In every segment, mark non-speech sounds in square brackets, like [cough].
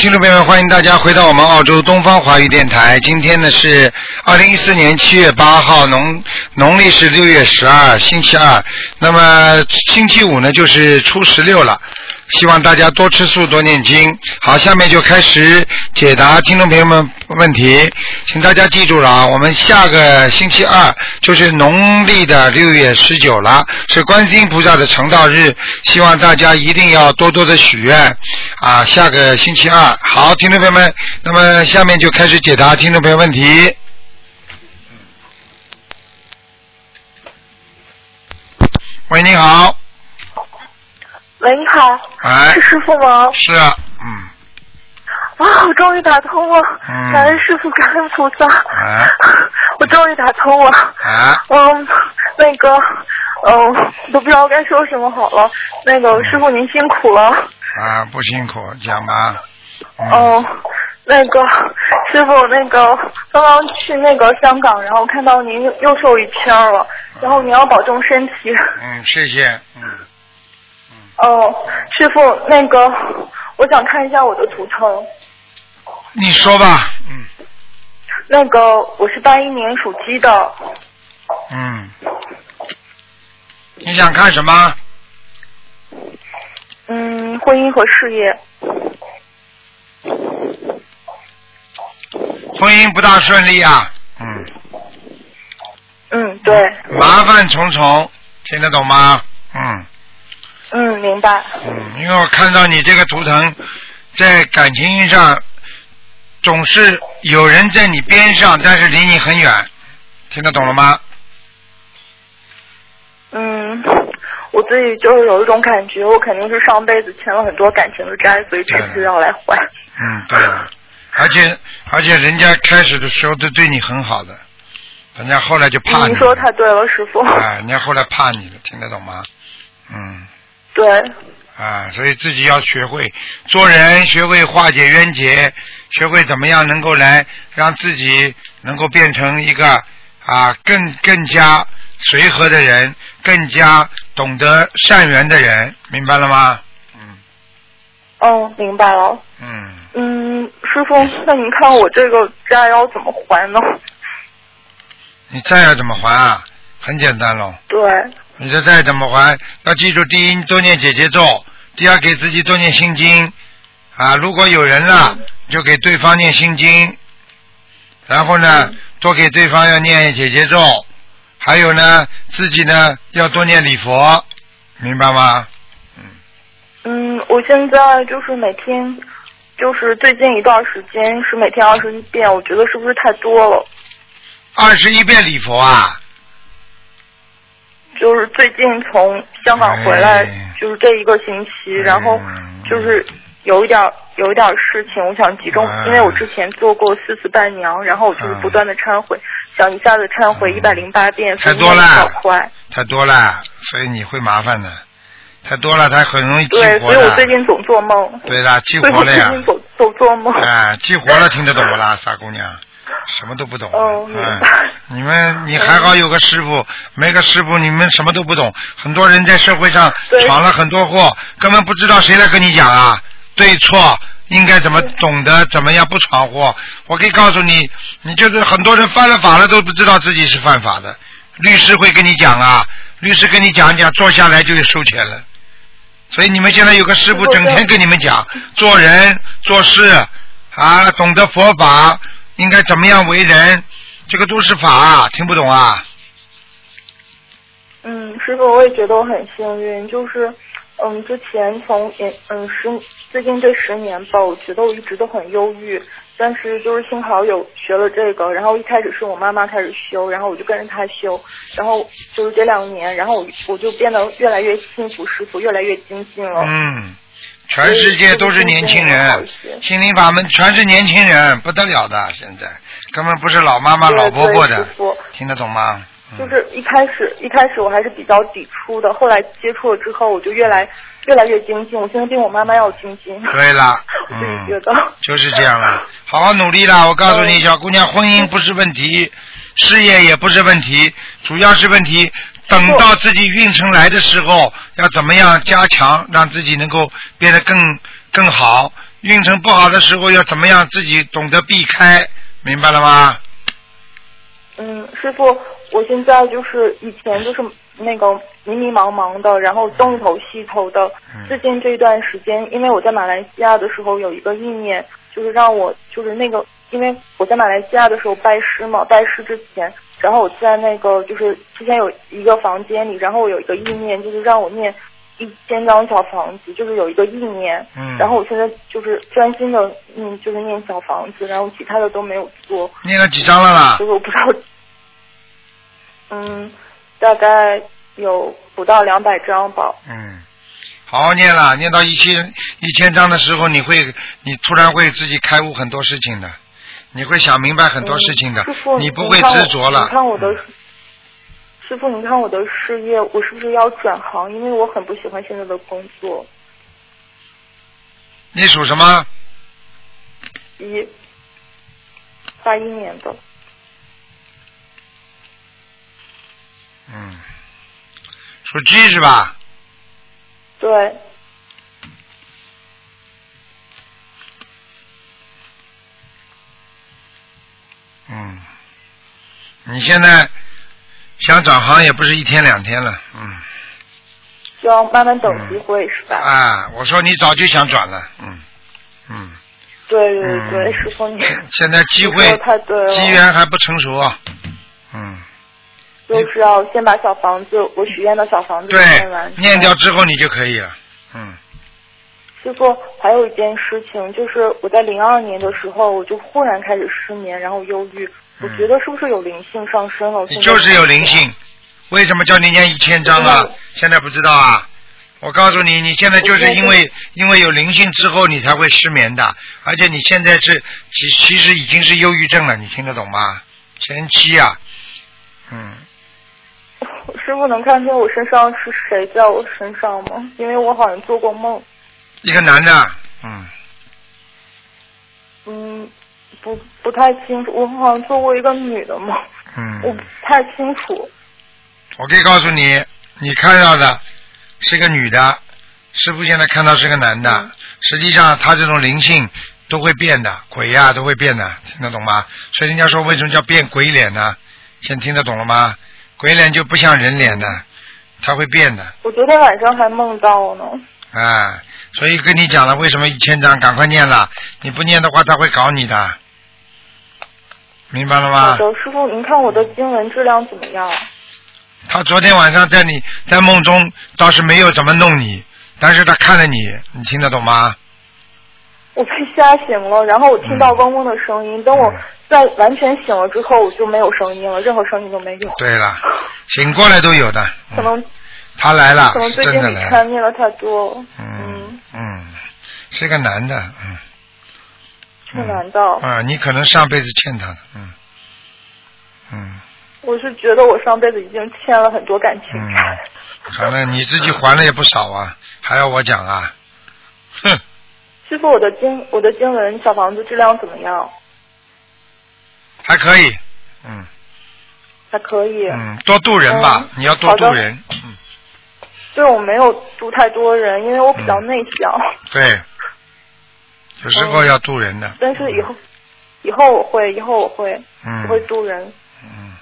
听众朋友们，欢迎大家回到我们澳洲东方华语电台。今天呢是二零一四年七月八号，农农历是六月十二，星期二。那么星期五呢就是初十六了。希望大家多吃素，多念经。好，下面就开始解答听众朋友们问题，请大家记住了啊，我们下个星期二就是农历的六月十九了，是观世音菩萨的成道日，希望大家一定要多多的许愿啊。下个星期二，好，听众朋友们，那么下面就开始解答听众朋友问题。喂，你好。喂，你好，哎是，师傅吗？是啊，嗯，啊，我终于打通了，嗯感恩师傅，感恩菩萨，啊，[laughs] 我终于打通了。啊，嗯，那个，嗯，都不知道该说什么好了。那个师傅您辛苦了。啊，不辛苦，讲吧。嗯，嗯，那个师傅，那个刚刚去那个香港，然后看到您又瘦一圈了，然后您要保重身体。嗯，谢谢，嗯，哦，师傅，那个我想看一下我的图腾。你说吧，嗯那个我是八一年属鸡的，嗯，你想看什么？嗯，婚姻和事业。婚姻不大顺利啊，嗯，嗯，对，麻烦重重，听得懂吗？嗯嗯，明白。嗯，因为我看到你这个图腾，在感情上总是有人在你边上，但是离你很远，听得懂了吗？嗯，我自己就是有一种感觉，我肯定是上辈子欠了很多感情的债，所以这次要来还。嗯，对了，而且而且人家开始的时候都对你很好的，人家后来就怕你。您说太对了，师傅。哎，人家后来怕你了，听得懂吗？嗯。对，啊，所以自己要学会做人，学会化解冤结，学会怎么样能够来让自己能够变成一个啊更更加随和的人，更加懂得善缘的人，明白了吗？嗯哦，明白了。嗯，嗯，师傅，那您看我这个债要怎么还呢？你债要怎么还啊？很简单喽，对，你这债怎么还？要记住，第一多念姐姐咒，第二给自己多念心经啊。如果有人了，就给对方念心经，然后呢，多给对方要念姐姐咒，还有呢，自己呢要多念礼佛，明白吗？嗯，我现在就是每天，就是最近一段时间是每天二十一遍，我觉得是不是太多了？二十一遍礼佛啊，就是最近从香港回来哎，就是这一个星期，然后嗯就是有一点儿有一点事情，我想集中，哎因为我之前做过四次伴娘，然后我就是嗯不断的忏悔，想一下子忏悔一百零八遍，太多了。太多了，所以你会麻烦的，太多了，它很容易激对，活对所以我最。近总做梦。对了，激活了呀。最近总总做梦。哎，激活了，听得懂不啦，[laughs] 傻姑娘？什么都不懂。哦明嗯白，你们你还好有个师傅，没个师傅你们什么都不懂。很多人在社会上闯了很多祸，根本不知道谁来跟你讲啊，对错应该怎么懂得，怎么样不闯祸。我可以告诉你，你就是很多人犯了法了都不知道自己是犯法的，律师会跟你讲啊，律师跟你讲讲，坐下来就收钱了。所以你们现在有个师傅整天跟你们讲做人做事啊，懂得佛法，应该怎么样为人，这个都是法，听不懂啊？嗯，师傅，我也觉得我很幸运，就是，嗯，之前从也嗯十最近这十年吧，我觉得我一直都很忧郁，但是就是幸好有学了这个，然后一开始是我妈妈开始修，然后我就跟着她修，然后就是这两年，然后我我就变得越来越幸福师傅，越来越精进了。嗯，全世界都是年轻人心灵法门全是年轻人，不得了的，现在根本不是老妈妈、老婆婆的听得懂吗？嗯就是一开始一开始我还是比较抵触的，后来接触了之后，我就越来越来越精进。我现在比我妈妈要精进。对了，[laughs] 我自己嗯觉，得。就是这样了，好好努力啦！我告诉你，嗯小姑娘，婚姻不是问题，事业也不是问题，主要是问题。等到自己运程来的时候，要怎么样加强，让自己能够变得更更好？运程不好的时候要怎么样自己懂得避开，明白了吗？嗯，师傅，我现在就是以前就是那个迷迷茫茫的，然后东一头西一头的。嗯最近这段时间，因为我在马来西亚的时候有一个意念，就是让我就是那个，因为我在马来西亚的时候拜师嘛，拜师之前，然后我在那个就是之前有一个房间里，然后我有一个意念，就是让我念一千张小房子，就是有一个意念。嗯。然后我现在就是专心的嗯，就是念小房子，然后其他的都没有做。念了几张了啦就是我不知道，嗯，大概有不到两百张吧。嗯，好好念了，念到一千一千张的时候，你会，你突然会自己开悟很多事情的，你会想明白很多事情的，嗯师傅，你不会执着了。你看我的嗯，师傅，你看我的事业，我是不是要转行？因为我很不喜欢现在的工作。你属什么？一八一年的，嗯，属鸡是吧？对，嗯，你现在想转行也不是一天两天了，嗯。需要慢慢等机会、是吧？啊，我说你早就想转了，嗯嗯。对对对，嗯师傅你 [laughs] 现在机会机缘还不成熟啊，嗯，就是要先把小房子，我许愿的小房子念完。，念掉之后你就可以了，嗯师傅，还有一件事情，就是我在零二年的时候，我就忽然开始失眠，然后忧郁。我觉得是不是有灵性上升了？嗯你就是有灵性，为什么叫你念一千张啊嗯？现在不知道啊？我告诉你，你现在就是因为因为有灵性之后，你才会失眠的，而且你现在是其其实已经是忧郁症了，你听得懂吗？前期啊，嗯，师傅能看见我身上是谁在我身上吗？因为我好像做过梦，一个男的，嗯，嗯，不不太清楚，我好像做过一个女的梦，嗯我嗯不，太清楚。我可以告诉你，你看到的是个女的，师傅现在看到是个男的。嗯实际上，他这种灵性都会变的，鬼呀、都会变的，听得懂吗？所以人家说为什么叫变鬼脸呢？现在听得懂了吗？鬼脸就不像人脸的，它会变的，我昨天晚上还梦到呢。啊，所以跟你讲了，为什么一千张赶快念了？你不念的话，他会搞你的，明白了好吗？的，师傅，您看我的经文质量怎么样？他昨天晚上在你在梦中倒是没有怎么弄你，但是他看了你，你听得懂吗？我被吓醒了，然后我听到嗡嗡的声音。等我在完全醒了之后，我就没有声音了，任何声音都没有。对了，[laughs] 醒过来都有的。嗯可能他来了可能，最近你真的来了。看念了太多了。嗯嗯，是个男的，嗯。是男的啊，你可能上辈子欠他的，嗯嗯我是觉得我上辈子已经欠了很多感情嗯债。，可能你自己还了也不少啊，还要我讲啊？哼，师傅，我的经我的经文小房子质量怎么样？还可以，嗯还可以。嗯，多度人吧嗯，你要多度人，嗯，对我没有度太多人，因为我比较内向。对，有时候要度人的，但是以后以后我会，以后我会，嗯我会度人。嗯，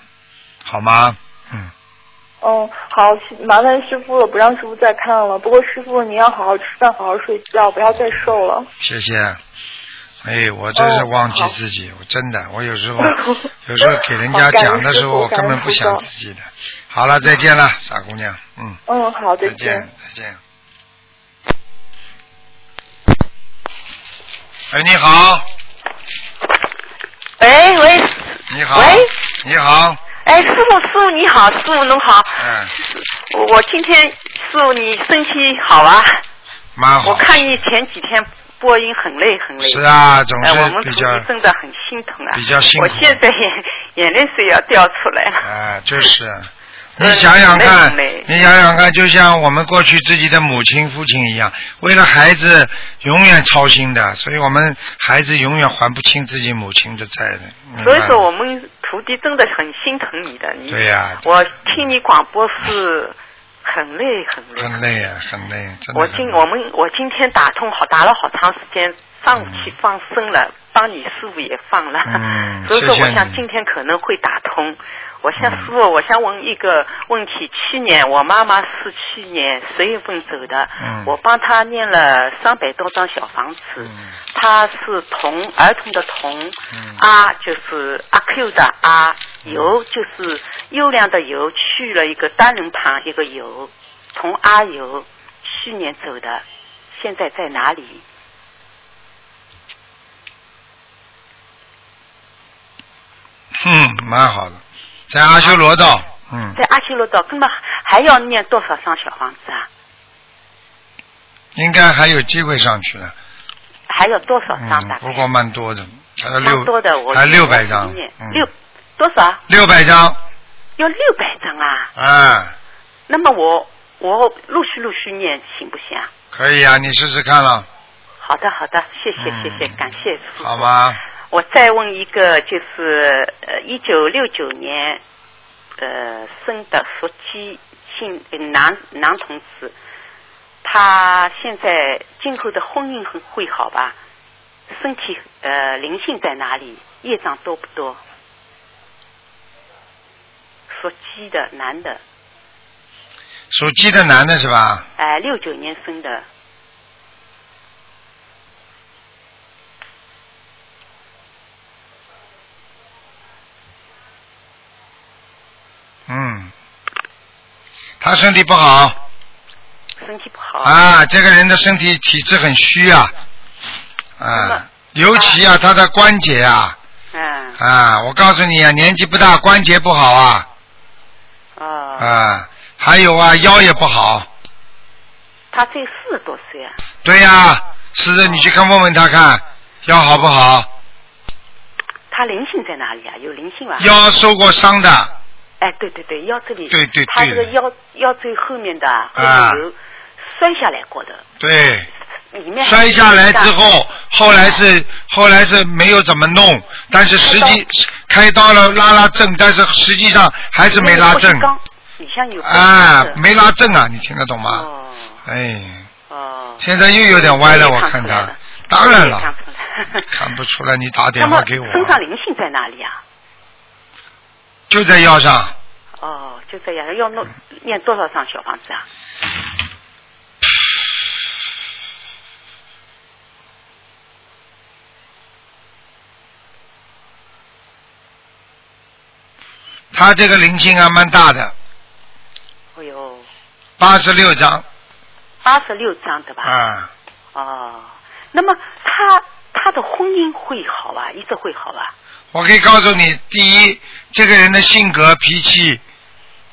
好吗？嗯，嗯，好，麻烦师傅了，不让师傅再看了。不过师傅您要好好吃饭，好好睡觉，不要再瘦了。谢谢。哎，我真是哦忘记自己，我真的，我有时候 [laughs] 有时候给人家讲的时候，我根本不想自己的。好了，再见了，傻姑娘，嗯，嗯，好，再再见，再见。哎，你好，喂喂你好，喂，你好，哎，师傅师傅你好，师傅侬好，嗯，我我今天师傅你身体好啊？蛮好。我看你前几天播音很累很累。是啊，总哎，我们徒弟是比较，真的很心疼啊！比较辛苦我现在眼眼泪水要掉出来了。啊，就是。你嗯想想看，你想想看，就像我们过去自己的母亲、父亲一样，为了孩子永远操心的，所以我们孩子永远还不清自己母亲的债的。所以说我们徒弟真的很心疼你的。你对呀我听你广播是很累很累。很累啊，很累，真的我。今我们我今天打通好打了好长时间，上午去放生了，帮你师傅也放了，嗯 [laughs] 所以说我想今天可能会打通。我想嗯。师傅，我想问一个问题：去年我妈妈是去年十月份走的，嗯。我帮她念了三百多张小房子，嗯。她是童儿童的童，嗯。阿就是阿 Q 的阿，油就是优良的油，去了一个单人旁一个油，童阿油，去年走的，现在在哪里？嗯，蛮好的，在阿修罗道，嗯，在阿修罗道，那么还要念多少张小房子啊？应该还有机会上去的，还有多少张大，概？嗯不过蛮多的，还有六蛮多的，我还六百张六多少？六百张，要六百张啊！啊，那么我我陆续陆续念行不行啊？可以啊，你试试看了，好的好的，谢谢嗯谢谢，感谢。好吗？我再问一个，就是呃，一九六九年呃生的属鸡姓呃男男同志，他现在今后的婚姻会会好吧？身体呃灵性在哪里？业障多不多？属鸡的男的，属鸡的男的是吧？哎、六九年生的，嗯，他身体不好身体不好。啊，这个人的身体体质很虚啊，啊，尤其啊，他的关节啊，嗯啊，我告诉你啊，年纪不大，关节不好啊，哦，啊，还有啊，腰也不好。他才四十多岁啊。对呀、是的，你去看问问他看，腰好不好？他灵性在哪里啊？有灵性吗？腰受过伤的，哎，对对对，腰这里，对对他这个腰腰最后面的啊。摔下来过的，对，里面摔下来之后，后来是后来是没有怎么弄，但是实际。开刀了拉拉正，但是实际上还是没拉正啊，没拉正啊，你听得懂吗？哦？哎，哦，现在又有点歪了，我看他当然了，看不出来，你打 [laughs] 电话给我，身上灵性在哪里啊？就在腰上，哦，就这样，要弄念多少张小房子啊？他这个灵性还蛮大的，哎呦，八十六张八十六张对吧？啊，哦，那么他他的婚姻会好吧，一直会好吧？我可以告诉你，第一，这个人的性格脾气，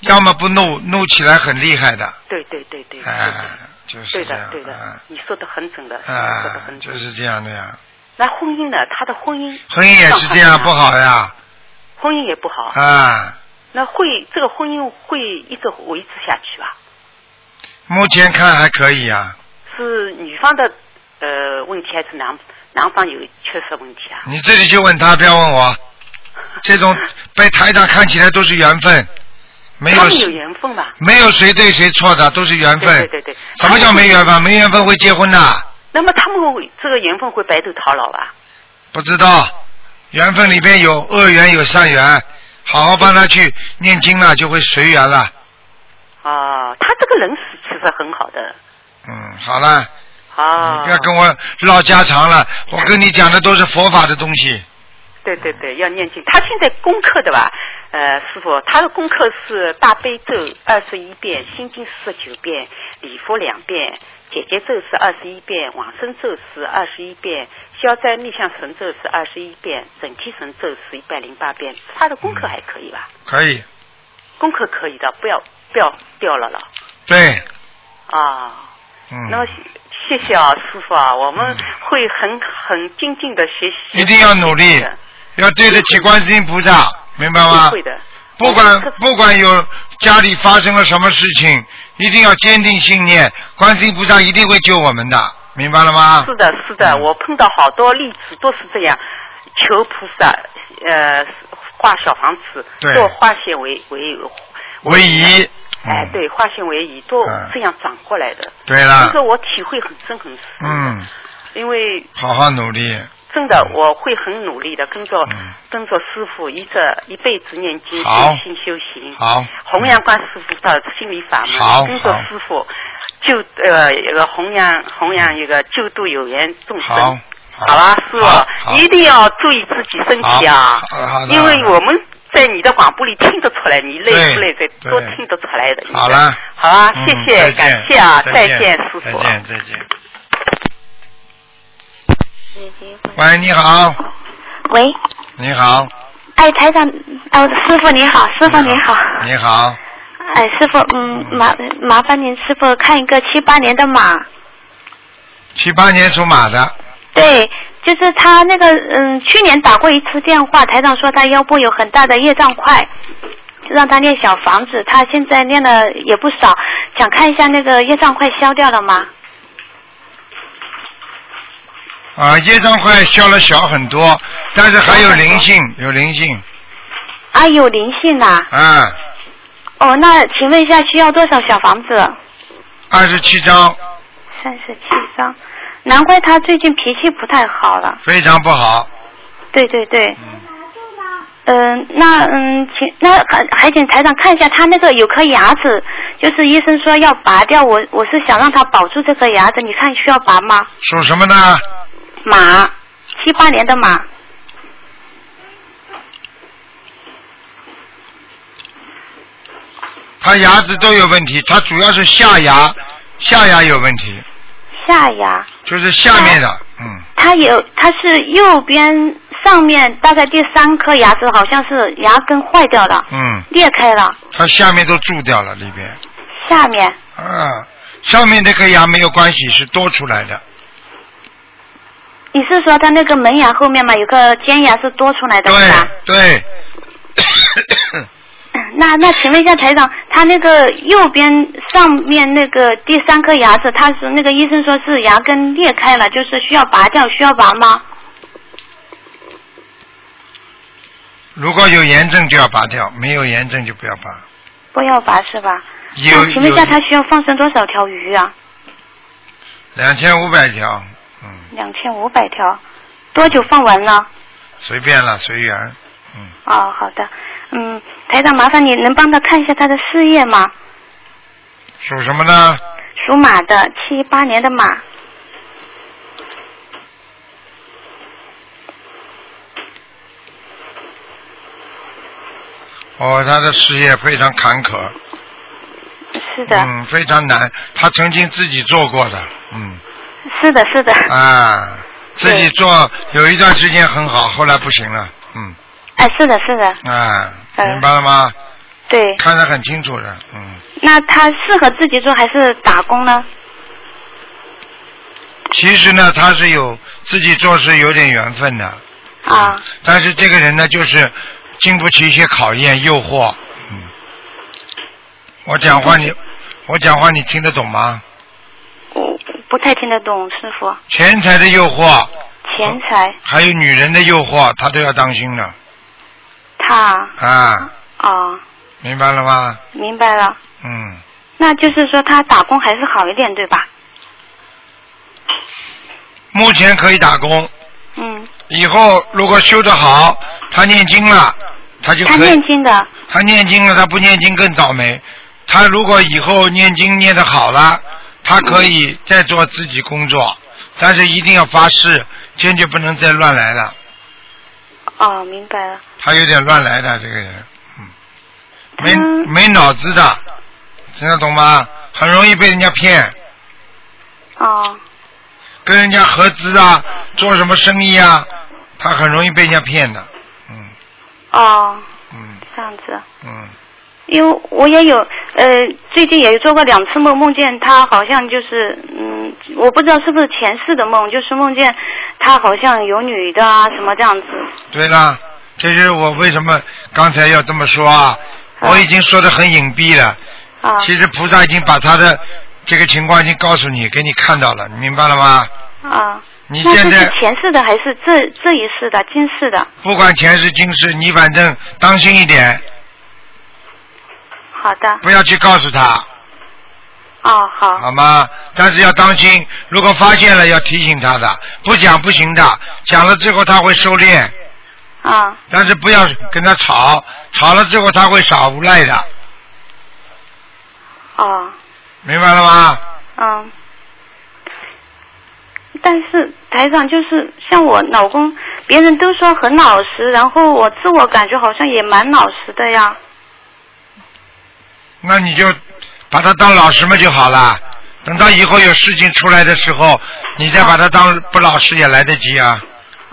要么不怒，怒起来很厉害的，对对对对，对哎的，就是这样，对的对的啊，你说的很准的，说的啊很，准。就是这样的呀。那婚姻呢？他的婚姻婚姻也是这样不好呀，婚姻也不好。啊，那会这个婚姻会一直维持下去吧？目前看还可以啊。是女方的呃问题，还是男男方有缺失问题啊？你自己去问他，不要问我。[laughs] 这种被台长看起来都是缘分，没有他们有缘分吧？没有谁对谁错的，都是缘分。对对对对什么叫没缘分？没缘分会结婚的？那么他们会这个缘分会白头到老吧？不知道，缘分里边有恶缘有善缘，好好帮他去念经了，就会随缘了。哦，他这个人是其实很好的。嗯，好了，哦。你不要跟我唠家常了，我跟你讲的都是佛法的东西。对对对，要念经。他现在功课的吧？呃，师傅，他的功课是大悲咒二十一遍，心经四十九遍，礼佛两遍，姐姐咒是二十一遍，往生咒是二十一遍，消灾逆向神咒是二十一遍，整体神咒是一百零八遍。他的功课还可以吧？可以，功课可以的，不要不要掉了了对，啊。嗯，那么谢谢啊，师傅啊，我们会很很精进的学习，一定要努力的要对得起观世音菩萨，明白吗？会的。不管不管有家里发生了什么事情，一定要坚定信念，观世音菩萨一定会救我们的，明白了吗？是的，是的，嗯我碰到好多例子都是这样，求菩萨，呃，画小房子，对做化险为为唯一，哎，对，化险为夷都嗯这样转过来的。对了这个我体会很深很深。嗯，因为好好努力。真的我会很努力的跟着、嗯跟着师傅一直一辈子念经好修心修行。好，弘扬观师傅的心理法好门，跟着师傅救呃一个弘扬弘扬一个救度有缘众生。好，好吧，师傅，一定要注意自己身体啊因为我们在你的广播里听得出来，你累不累，的都听得出来的。好了，好啊，嗯谢谢，感谢啊，再见，师傅。再见，再见。喂，你好，喂，你好，哎，台长，哦，师傅你好，师傅你好，你好，哎，师傅，嗯，麻麻烦您师傅看一个七八年的马，七八年属马的，对，就是他那个，嗯，去年打过一次电话，台长说他腰部有很大的业障块，让他练小房子，他现在练的也不少，想看一下那个业障块消掉了吗？啊，业障块消了小很多，但是还有灵性，有灵性，啊，有灵性呐、啊，哦，那请问一下需要多少小房子？二十七张，三十七张，难怪他最近脾气不太好了。非常不好，对对对，嗯，嗯、那嗯，请那还还请台长看一下他那个有颗牙齿，就是医生说要拔掉，我我是想让他保住这颗牙齿，你看需要拔吗？属什么呢？马，七八年的马，他牙齿都有问题，他主要是下牙，下牙有问题，下牙，就是下面的，嗯，他有他是右边上面大概第三颗牙齿好像是牙根坏掉了，嗯，裂开了，他下面都蛀掉了里边，下面。啊，上面那颗牙没有关系，是多出来的，你是说他那个门牙后面嘛有个尖牙是多出来的是吧？对对，[coughs] 那那请问一下台长，他那个右边上面那个第三颗牙齿，他是那个医生说是牙根裂开了，就是需要拔掉，需要拔吗？如果有炎症就要拔掉，没有炎症就不要拔。不要拔是吧？有那请问一下，他需要放生多少条鱼啊？两千五百条，嗯，两千五百条，多久放完了？随便了，随缘，嗯，哦，好的，嗯，台长，麻烦你能帮他看一下他的事业吗？属什么呢？属马的，七八年的马，哦，他的事业非常坎坷，是的，嗯，非常难。他曾经自己做过的，嗯，是的，是的，啊，自己做有一段时间很好，后来不行了，嗯，哎，是的，是的，啊，嗯明白了吗？对。看得很清楚的，嗯，那他适合自己做还是打工呢？其实呢，他是有自己做是有点缘分的，啊，但是这个人呢，就是经不起一些考验、诱惑，嗯。我讲话你，我讲话你听得懂吗？我不太听得懂，师傅。钱财的诱惑，钱财，还有女人的诱惑，他都要当心的他啊，啊，明白了吗？明白了。嗯，那就是说他打工还是好一点，对吧？目前可以打工，嗯，以后如果修得好，他念经了，他就他可以。念经的，他念经了，他不念经更倒霉。他如果以后念经念得好了，他可以再做自己工作，但是一定要发誓，坚决不能再乱来了。哦，明白了。他有点乱来的这个人，嗯，没没脑子的，听得懂吗？很容易被人家骗，哦，跟人家合资啊，做什么生意啊，他很容易被人家骗的，嗯。哦，嗯。这样子。嗯，因为我也有，呃，最近也做过两次梦，梦见他好像就是，嗯，我不知道是不是前世的梦，就是梦见他好像有女的啊什么这样子。对了，这就是我为什么刚才要这么说啊，啊我已经说的很隐蔽了。啊其实菩萨已经把他的这个情况已经告诉你，给你看到了，你明白了吗？啊。你现在那是前世的还是这这一世的今世的？不管前世今世，你反正当心一点，好的。不要去告诉他，哦，好。好吗？但是要当心，如果发现了要提醒他的，不讲不行的，讲了之后他会收敛，啊，但是不要跟他吵，吵了之后他会耍无赖的，哦，明白了吗？嗯。但是台长就是像我老公，别人都说很老实，然后我自我感觉好像也蛮老实的呀。那你就把他当老实嘛就好了。等到以后有事情出来的时候，你再把他当不老实也来得及啊。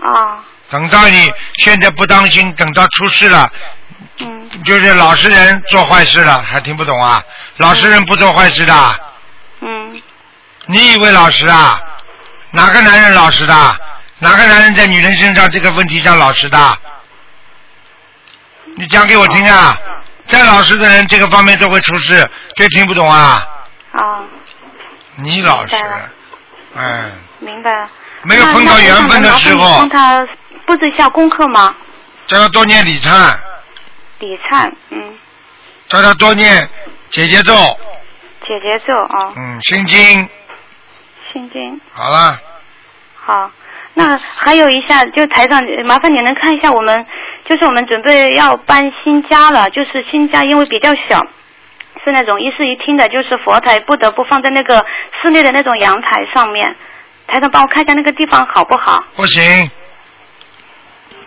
啊，等到你现在不当心，等到出事了，嗯，就是老实人做坏事了，还听不懂啊？老实人不做坏事的，嗯，你以为老实啊？哪个男人老实的？哪个男人在女人身上这个问题上老实的？你讲给我听啊！再老实的人，这个方面都会出事，这听不懂啊？啊，你老实明白了，哎，明白了。没有碰到缘分的时候。帮，他布置一下功课吗？叫他多念礼忏，礼忏，嗯，叫他多念姐姐咒，姐姐咒啊，嗯，心经，心经。好了，好，那还有一下，就台长，麻烦你能看一下我们，就是我们准备要搬新家了，就是新家因为比较小，是那种一室一厅的，就是佛台不得不放在那个室内的那种阳台上面。台长帮我看一下那个地方好不好？不行，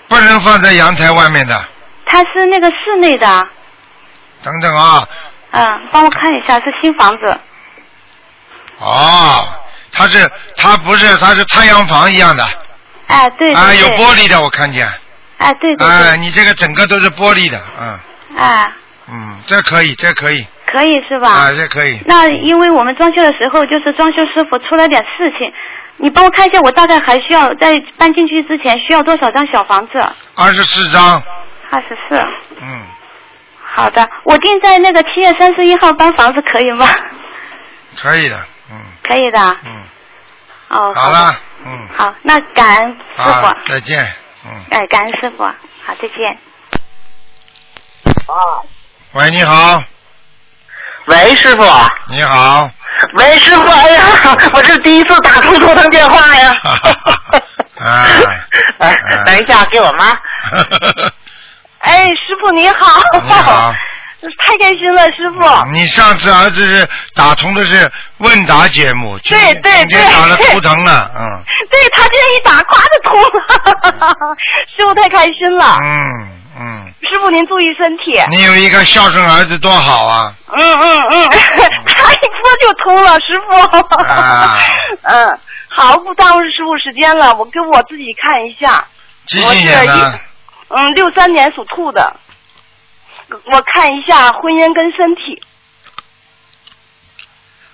不能放在阳台外面的。它是那个室内的，等等啊，嗯，帮我看一下，是新房子。哦，它是它不是它是太阳房一样的哎，对对啊，有玻璃的我看见，哎，对对哎，你这个整个都是玻璃的，嗯哎，嗯，这可以，这可以，可以是吧？啊，这可以，那因为我们装修的时候，就是装修师傅出了点事情，你帮我看一下，我大概还需要在搬进去之前需要多少张小房子？二十四张，二十四。嗯，好的，我定在那个七月三十一号搬房子，可以吗？可以的，嗯。可以的。嗯，哦，好了，嗯，好，那感恩师傅，好，再见，嗯，哎，感恩师傅，好，再见。啊喂，你好，喂，师傅。你好，喂，师傅，哎呀，我这第一次打通头疼电话呀。[laughs] 啊 [laughs] 哎啊等一下，给我妈。[laughs] 哎，师傅你好。你好。太开心了，师傅。你上次儿子是打通的是问答节目，对对对今天对打了图腾了，嗯对他今天一打，夸就通了。[laughs] 师傅太开心了。嗯嗯，师傅您注意身体。你有一个孝顺儿子多好啊！嗯嗯嗯，[laughs] 他一拨就通了，师傅。啊 [laughs] 嗯，好，不耽误师傅时间了，我给我自己看一下。几几年呢？嗯，六三年属兔的，我看一下婚姻跟身体。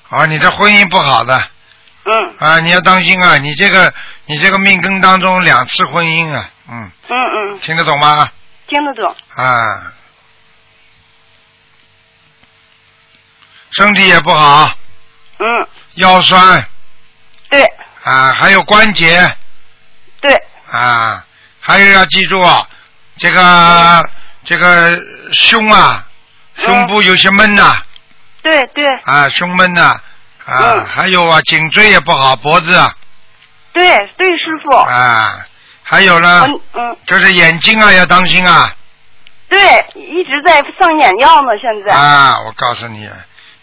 啊，你这婚姻不好的。嗯。啊，你要当心啊！你这个你这个命根当中两次婚姻啊，嗯，嗯嗯，听得懂吗？听得懂。啊，身体也不好，嗯，腰酸。对。啊，还有关节。对，啊，还有要记住啊，这个这个胸啊，胸部有些闷呐、对对。啊，胸闷呐、啊，嗯。还有啊，颈椎也不好，脖子啊，对对，师傅。啊，还有呢，嗯嗯，就是眼睛啊要当心啊，对，一直在上眼药呢，现在。啊，我告诉你，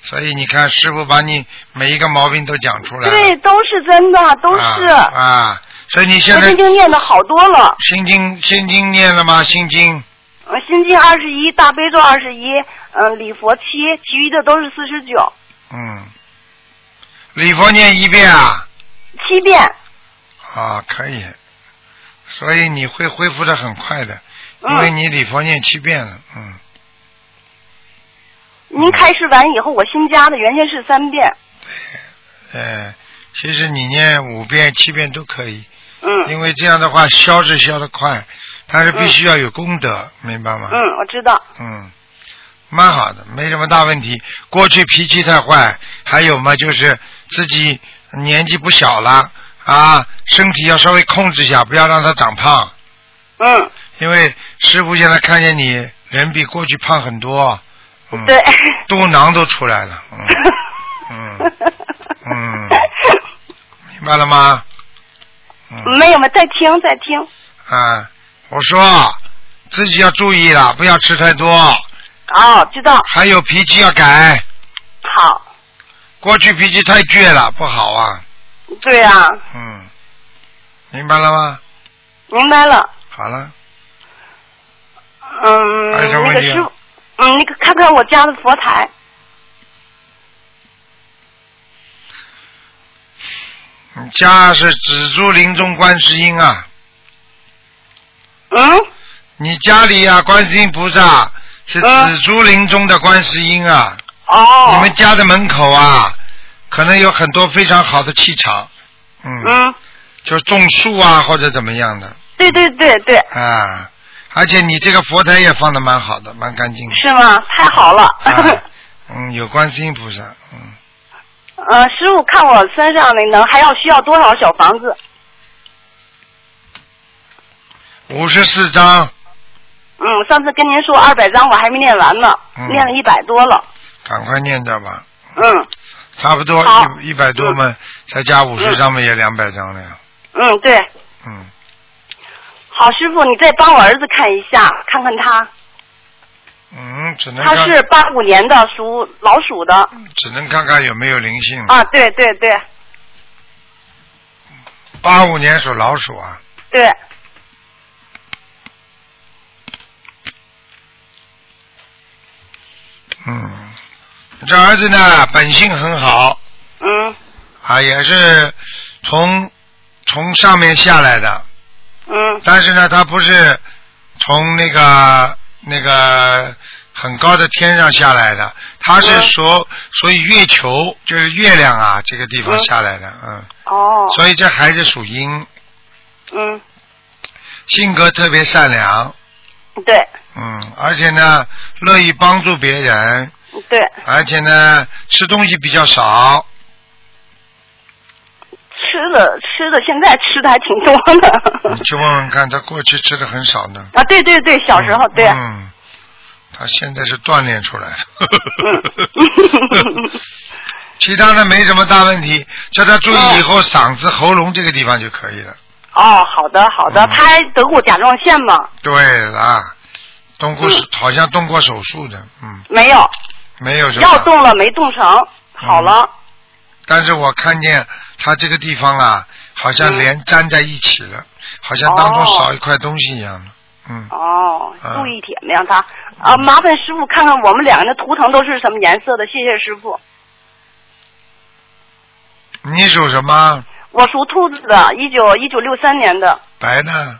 所以你看师傅把你每一个毛病都讲出来。了，对，都是真的，都是。啊啊，所以你现在我心经念的好多了，心经心经念了吗？心经呃心经二十一，大悲咒二十一，嗯，礼佛七，其余的都是四十九，嗯，礼佛念一遍啊，七遍。啊，可以，所以你会恢复的很快的，因嗯为你礼佛念七遍了，嗯。您开示完以后，我新加的原先是三遍。呃，其实你念五遍、七遍都可以，嗯因为这样的话消是消的快，但是必须要有功德，明白吗？嗯，我知道。嗯，蛮好的，没什么大问题。过去脾气太坏，还有嘛就是自己年纪不小了啊，身体要稍微控制一下，不要让它长胖。嗯因为师傅现在看见你人比过去胖很多，嗯，对，肚囊都出来了，嗯嗯 [laughs] 嗯，明白了吗？嗯。没有嘛在听在听。啊，我说自己要注意了，不要吃太多，哦，知道，还有脾气要改，好，过去脾气太倔了，不好啊，对啊，嗯，明白了吗？明白了。好了，嗯，那个师傅，嗯，那个看看我家的佛台。家是紫竹林中观世音啊，嗯，你家里啊，观世音菩萨是嗯。紫竹林中的观世音啊，哦，你们家的门口啊，可能有很多非常好的气场，嗯，嗯，就种树啊或者怎么样的。对对对对，啊，而且你这个佛台也放的蛮好的，蛮干净的，是吗？太好了。啊，嗯，有观世音菩萨，嗯，呃，师傅看我身上的能还要需要多少小房子？五十四张，嗯，上次跟您说二百张，我还没念完呢，嗯念了一百多了。赶快念着吧，嗯。差不多一一百多嘛，再加五十张嘛，也两百张了呀，嗯，对，嗯，好，师傅，你再帮我儿子看一下，看看他，嗯，只能他是八五年的，属老鼠的。只能看看有没有灵性。啊，对对对。八五年属老鼠啊，对，嗯，这儿子呢本性很好。嗯。啊，也是从从上面下来的，嗯。但是呢，他不是从那个那个很高的天上下来的，他是嗯。所以月球，就是月亮啊这个地方嗯下来的，嗯，哦，所以这孩子属阴，嗯。性格特别善良，对。嗯，而且呢乐意帮助别人，对，而且呢吃东西比较少，吃的吃的现在吃的还挺多的。你去问问看，他过去吃的很少呢。啊，对对对，小时候对。嗯，他现在是锻炼出来的。嗯 [laughs] 其他的没什么大问题，叫他注意以后嗓子、喉咙这个地方就可以了。哦，好的好的，嗯他还得过甲状腺吗？对啦，动过手、好像动过手术的，嗯，没有，没有什么。要动了没动成，好了。但是我看见他这个地方啊，好像嗯连粘在一起了，好像当中哦少一块东西一样的。嗯，哦，嗯注意点的让他啊，麻烦师傅看看我们两个人的图腾都是什么颜色的，谢谢师傅。你属什么？我属兔子的，一九一九六三年的，白的。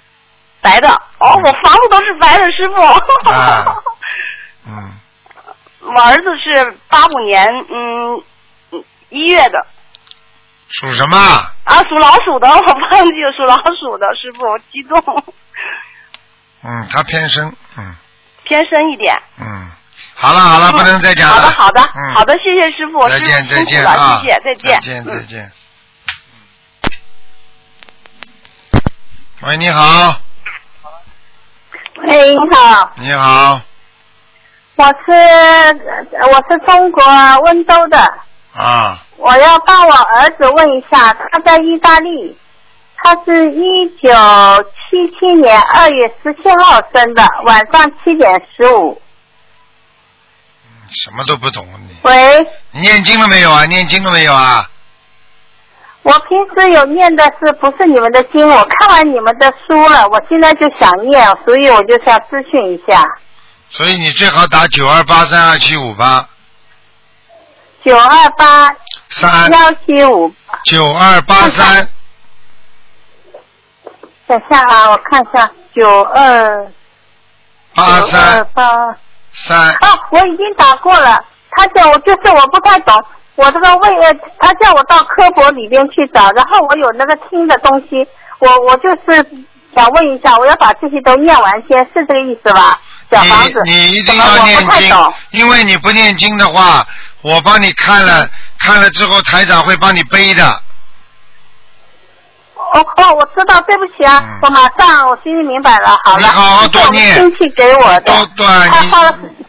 白的。哦，嗯我房子都是白的，师傅。啊 [laughs] 嗯，我儿子是八五年，嗯，嗯一月的属什么？啊，属老鼠的，[laughs] 我忘记了属老鼠的，师傅，我激动，嗯，他偏生。嗯偏深一点。嗯，好了好了，不能再讲了。好的，好的，嗯，好的，谢谢师傅，再见再见啊！谢谢，再见，再见再嗯见。喂，你好，喂，你好，你好，我是呃我是中国温州的，啊，我要帮我儿子问一下，他在意大利，他是一九七七年二月十七号生的，晚上七点十五。什么都不懂你。喂，你念经了没有啊？念经了没有啊？我平时有念的是不是你们的经？我看完你们的书了，我现在就想念，所以我就想咨询一下。所以你最好打九二八三二七五八九二八三。幺七五，九二八三。等下啊，我看一下，九二八。三。八。三哦，我已经打过了。他叫我就是我不太懂，我这个位呃，他叫我到科博里边去找，然后我有那个听的东西，我我就是想问一下，我要把这些都念完先，是这个意思吧？小房子，你你一定要念经。，因为你不念经的话，我帮你看了看了之后，台长会帮你背的。哦哦，我知道，对不起啊，嗯我马上我心里明白了，好了。你好好多念这是我们亲戚给我的，多对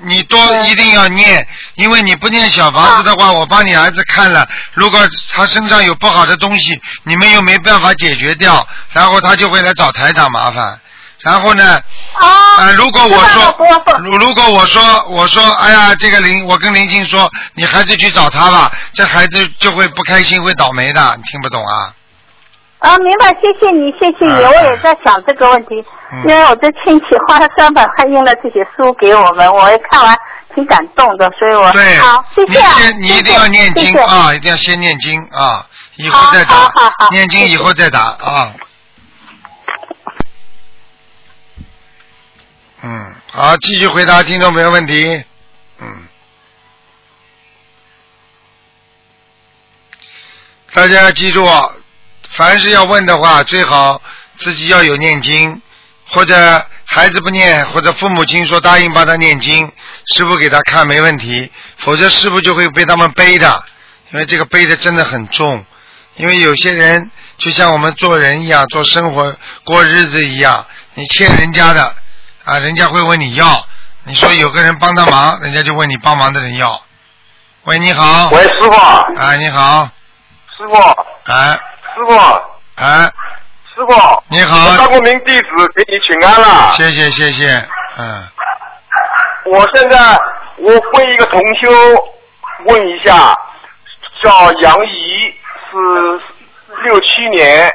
你多一定要念，因为你不念小房子的话，我帮你儿子看了，如果他身上有不好的东西，你们又没办法解决掉，然后他就会来找台长麻烦。然后呢，啊，啊，如果我说如如果我说我说哎呀，这个林，我跟林静说，你还是去找他吧，这孩子就会不开心，会倒霉的，你听不懂啊？啊，明白，谢谢你，谢谢你，啊我也在想这个问题，嗯因为我这亲戚花了三百块印了这些书给我们，我也看完挺感动的，所以我对，好，谢你谢啊，先你一定要念经啊，一定要先念经啊，以后再打念经以后再打啊。嗯，好，继续回答听众朋友问题。嗯，大家要记住，凡是要问的话，最好自己要有念经，或者孩子不念，或者父母亲说答应帮他念经，师傅给他看没问题，否则师傅就会被他们背的，因为这个背的真的很重。因为有些人就像我们做人一样，做生活过日子一样，你欠人家的啊，人家会问你要。你说有个人帮他忙，人家就问你帮忙的人要。喂，你好。喂，师傅，啊，你好。师傅，哎师傅，哎，师傅，你好我。张国明弟子给你请安了。谢谢谢谢，嗯，我现在我问一个同修，问一下，叫杨怡，是六七年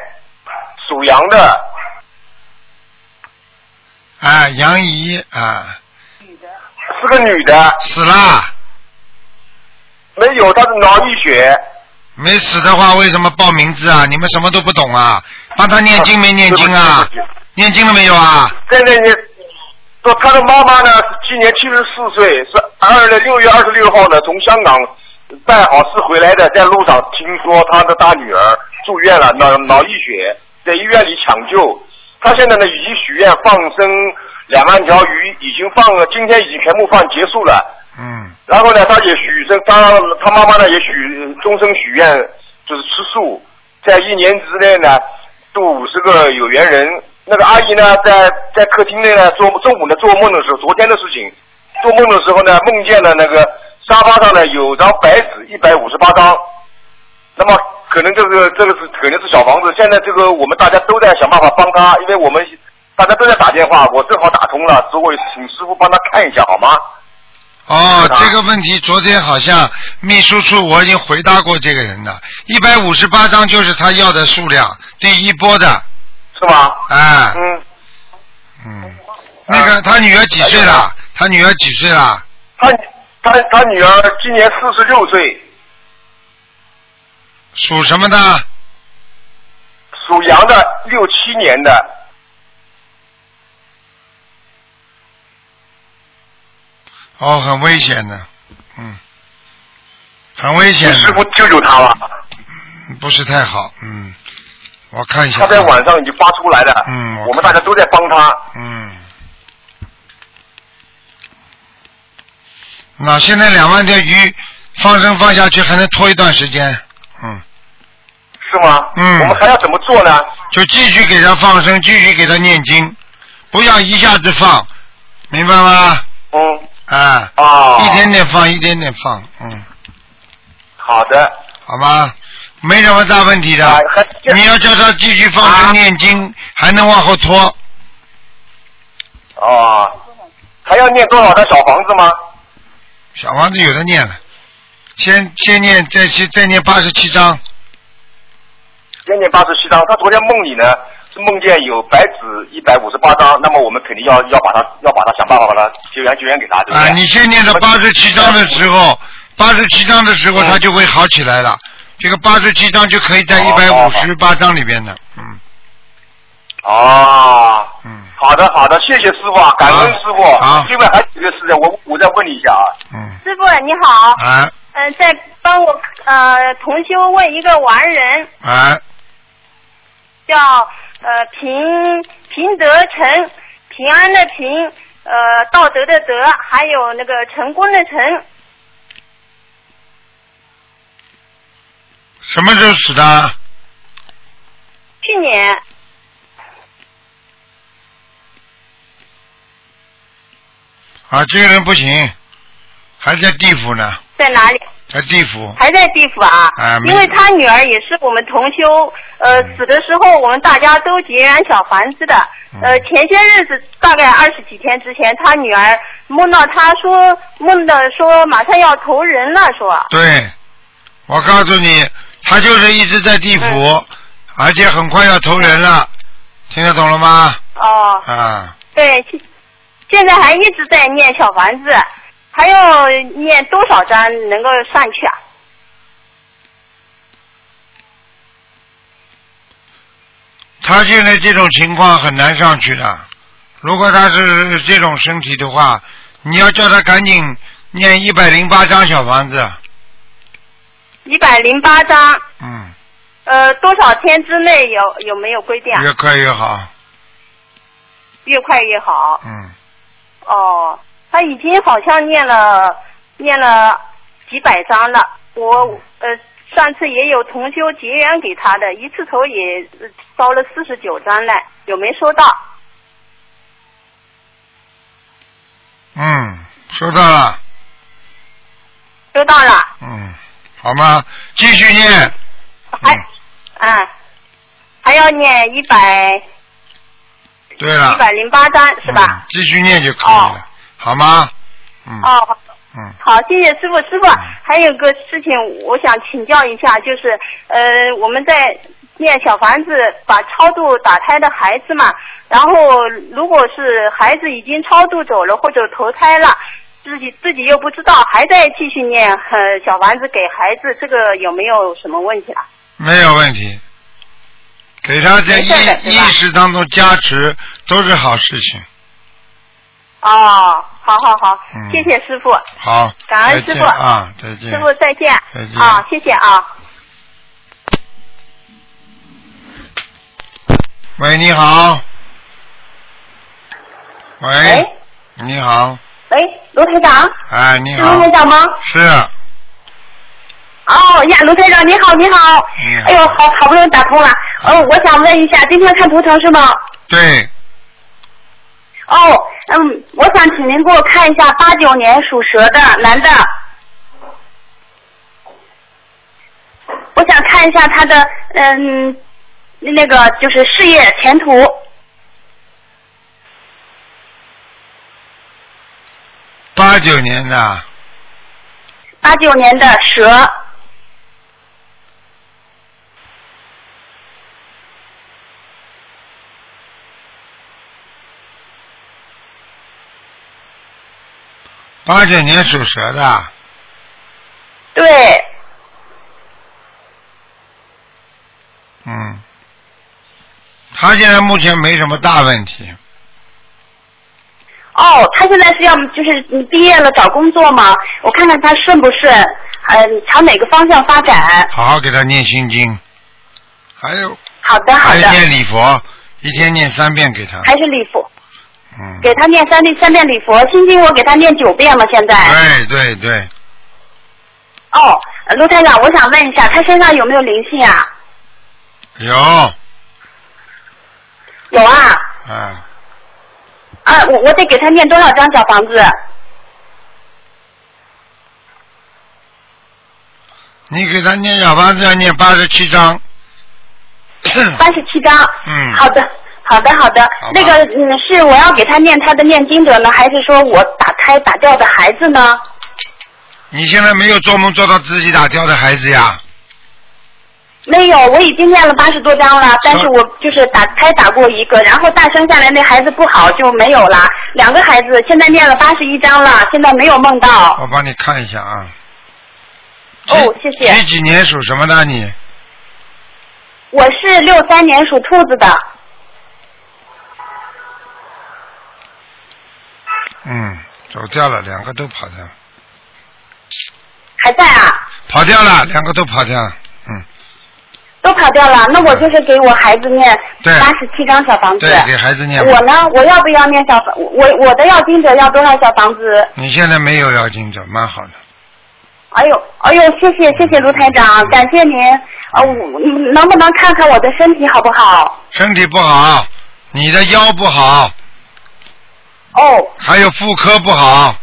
属羊的，哎，杨怡啊，女的是个女的，死啦，没有，她是脑溢血。没死的话为什么报名字啊？你们什么都不懂啊？帮他念经没念经啊？念经了没有啊？现在呢，说她的妈妈呢，今年七十四岁，是二的六月二十六号呢，从香港办好事回来的，在路上听说她的大女儿住院了，脑脑溢血，在医院里抢救。她现在呢，已经许愿放生两万条鱼，已经放了，今天已经全部放结束了。嗯然后呢，他也许生，他他妈妈呢也许终生许愿，就是吃素，在一年之内呢度五十个有缘人。那个阿姨呢，在在客厅内呢做中午呢做梦的时候，昨天的事情，做梦的时候呢，梦见了那个沙发上呢有张白纸，一百五十八张。那么可能这个这个是可能是小房子，现在这个我们大家都在想办法帮他，因为我们大家都在打电话，我正好打通了，所以请师傅帮他看一下好吗？哦这个问题昨天好像秘书处我已经回答过这个人了，一百五十八张就是他要的数量，第一波的，是吗？哎，嗯。嗯，那个他女儿几岁了？他女儿几岁了？他他他女儿今年四十六岁，属什么的？属羊的，六七年的。哦，很危险的，嗯，很危险师傅的，救救他吧！不是太好，嗯，我看一下啊。他在晚上已经发出来了，嗯我我们大家都在帮他。嗯，那现在两万条鱼放生放下去还能拖一段时间，嗯，是吗？嗯我们还要怎么做呢？就继续给他放生，继续给他念经，不要一下子放，明白吗？嗯，啊，啊，一点点放，一点点放，嗯，好的，好吧，没什么大问题的。啊你要叫他继续放生啊念经，还能往后拖。哦，还要念多少张小房子吗？小房子有的念了，先先念，再先再念八十七章。先念八十七张。他昨天梦里呢是梦见有白纸一百五十八张，那么我们肯定要要把它要把它想办法把它救援救援给他，对对？啊，你先念到八十七章的时候，八十七章的时候，他就会好起来了。这个八十七章就可以在一百五十八章里边的，嗯。哦，嗯。好的好的，谢谢师傅啊，感恩师傅。啊另外还有一个事情，我我再问你一下啊，嗯，师傅你好，啊嗯、再帮我呃同修问一个完人，哎，叫呃平平德成，平安的平，呃道德的德，还有那个成功的成，什么时候死的？去年啊，这个人不行，还在地府呢，在哪里？在地府。还在地府啊？啊因为他女儿也是我们同修，呃，嗯死的时候我们大家都结缘小房子的。嗯呃，前些日子大概二十几天之前，他女儿梦到他说梦到说马上要投人了，说对，我告诉你，他就是一直在地府，嗯而且很快要投人了，听得懂了吗？哦，啊，对，现现在还一直在念小房子，还要念多少章能够上去啊？他现在这种情况很难上去的。如果他是这种身体的话，你要叫他赶紧念一百零八张小房子。一百零八章，嗯，呃，多少天之内有有没有规定啊？越快越好。越快越好。嗯，哦，他已经好像念了念了几百章了。我呃上次也有同修结缘给他的，一次头也呃烧了四十九章了，有没收到？嗯，收到了。收到了。嗯，好吗？继续念。还啊，还要念一百对了。一百零八章是吧？嗯继续念就可以了，好吗？嗯。哦，好嗯。好，谢谢师傅。师傅，还有个事情我想请教一下，就是呃，我们在念小房子把超度打胎的孩子嘛，然后如果是孩子已经超度走了或者投胎了。自己自己又不知道，还在继续念呃小房子给孩子，这个有没有什么问题啊？没有问题，给他在意意识当中加持都是好事情。哦，好好好，嗯谢谢师傅，好，感恩师傅啊，再见。师傅再见，再见啊，谢谢啊。喂，你好。喂喂，你好，喂，卢台长，哎，你好是卢台，长吗？是，哦呀，卢台长你好，你好。你好哎呦，好好不容易打通了。呃，我想问一下，今天看图腾是吗？对，哦，嗯，我想请您给我看一下八九年属蛇的男的。我想看一下他的嗯，那个就是事业前途。八九年的，八九年的蛇，八九年属蛇的，对，嗯，他现在目前没什么大问题，哦，他现在是要就是你毕业了找工作吗？我看看他顺不顺，嗯、朝哪个方向发展？好好给他念心经，还有好的，好的，还有念礼佛，一天念三遍给他，还是礼佛，嗯，给他念三遍三遍礼佛，心经我给他念九遍了，现在。对对对，哦，呃卢台长，我想问一下，他身上有没有灵性啊？有，有啊，啊，啊，我我得给他念多少张小房子？你给他念小房子要念八十七章，八十七张。嗯。好的，好的，好的好。那个，嗯，是我要给他念他的念经者呢，还是说我打胎打掉的孩子呢？你现在没有做梦做到自己打掉的孩子呀？没有，我已经念了八十多张了，但是我就是打胎打过一个，然后大生下来那孩子不好就没有了。两个孩子现在念了八十一张了，现在没有梦到。我帮你看一下啊。哦谢谢几几年属什么的你？我是六三年属兔子的，嗯，走掉了，两个都跑掉了，还在啊？跑掉了，两个都跑掉了，嗯，都跑掉了。那我就是给我孩子念对八十七张小房子。对，给孩子念。我呢，我要不要念小房？我我的要经者要多少小房子？你现在没有要经者，蛮好的。哎呦，哎呦，谢谢谢谢卢台长，感谢您。呃，我你能不能看看我的身体好不好？身体不好，你的腰不好，哦，还有妇科不好，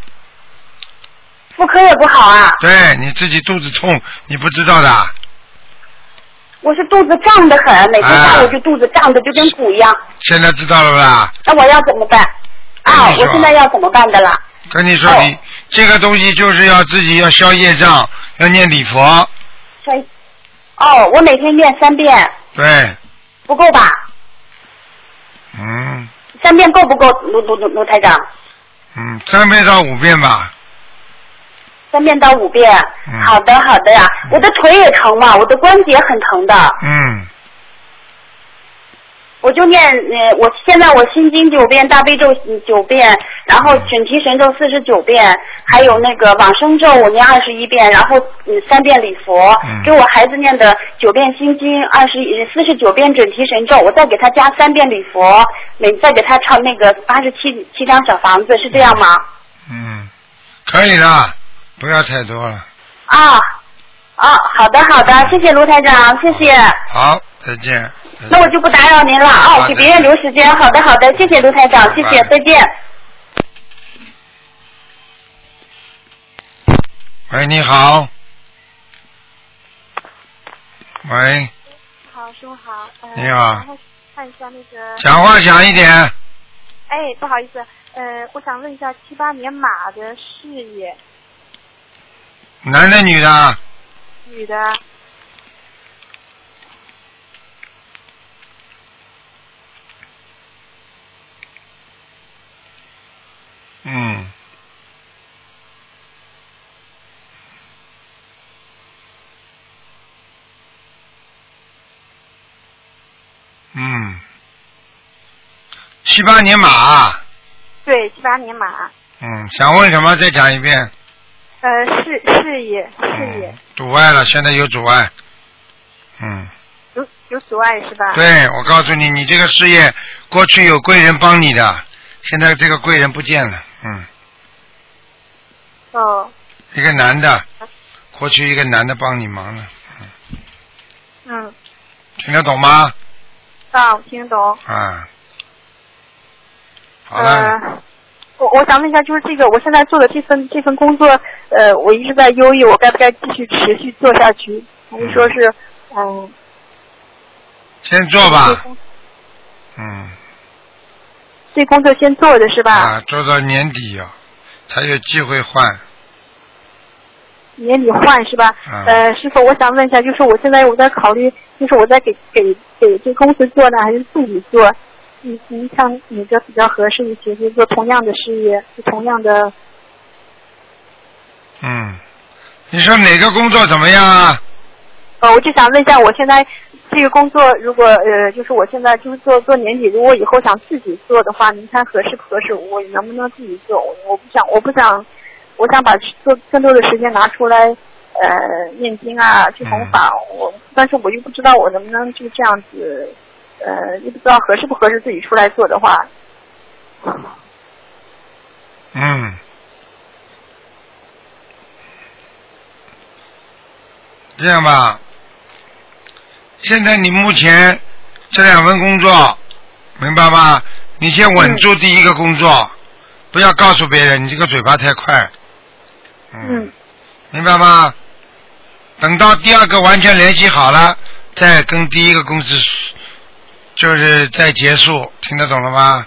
妇妇科也不好啊。对你自己肚子痛，你不知道的。我是肚子胀得很，每天下午啊就肚子胀的就跟鼓一样。现在知道了吧？那我要怎么办？啊，我现在要怎么办的啦？跟你说，你这个东西就是要自己要消业障，要念礼佛，三哦，我每天念三遍，对，不够吧？嗯三遍够不够，卢卢卢卢台长？嗯，三遍到五遍吧，三遍到五遍。嗯好的，好的呀。我的腿也疼嘛，我的关节很疼的。嗯，我就念，呃，我现在我心经九遍，大悲咒嗯九遍，然后准提神咒四十九遍，还有那个往生咒我念二十一遍，然后嗯三遍礼佛，嗯给我孩子念的九遍心经，二十四十九遍准提神咒，我再给他加三遍礼佛，每再给他唱那个八十七七张小房子，是这样吗？嗯，可以的，不要太多了。啊啊，好的好的，谢谢卢台长，谢谢。好，再见。那我就不打扰您了啊，给别人留时间。好的好的，谢谢卢台长，谢谢，再见。喂，你好。喂，好，师傅好。呃、你好看一下那个。讲话响一点。哎，不好意思，呃，我想问一下七八年马的事业，男的女的？女的，嗯。嗯，七八年马，对，七八年马，嗯，想问什么？再讲一遍。呃，事事业事业阻碍了，现在有阻碍。嗯，有有阻碍是吧？。对，我告诉你，你这个事业过去有贵人帮你的，现在这个贵人不见了。嗯，哦，一个男的，过去一个男的帮你忙了，嗯，听得懂吗？啊，我听得懂。啊，好了，呃，我我想问一下，就是这个我现在做的这份这份工作，呃，我一直在犹豫，我该不该继续持续做下去，还是说是，嗯，先做吧。嗯，这工作先做着是吧？啊，做到年底啊，才有机会换。年底换是吧？啊呃，师傅，我想问一下，就是我现在我在考虑，就是我在给给给这公司做呢，还是自己做？你您看哪个比较合适一些？就是做同样的事业，同样的，嗯，你说哪个工作怎么样啊？呃，我就想问一下，我现在这个工作，如果呃，就是我现在就是做做年底，如果以后想自己做的话，您看合适不合适？我能不能自己做？我我不想，我不想，我想把做更多的时间拿出来，呃，念经啊，去弘法。我，但是我又不知道我能不能就这样子，呃，又不知道合适不合适自己出来做的话。嗯，这样吧，现在你目前这两份工作，明白吗？你先稳住第一个工作，不要告诉别人，你这个嘴巴太快。嗯。明白吗？等到第二个完全联系好了，再跟第一个公司就是再结束，听得懂了吗？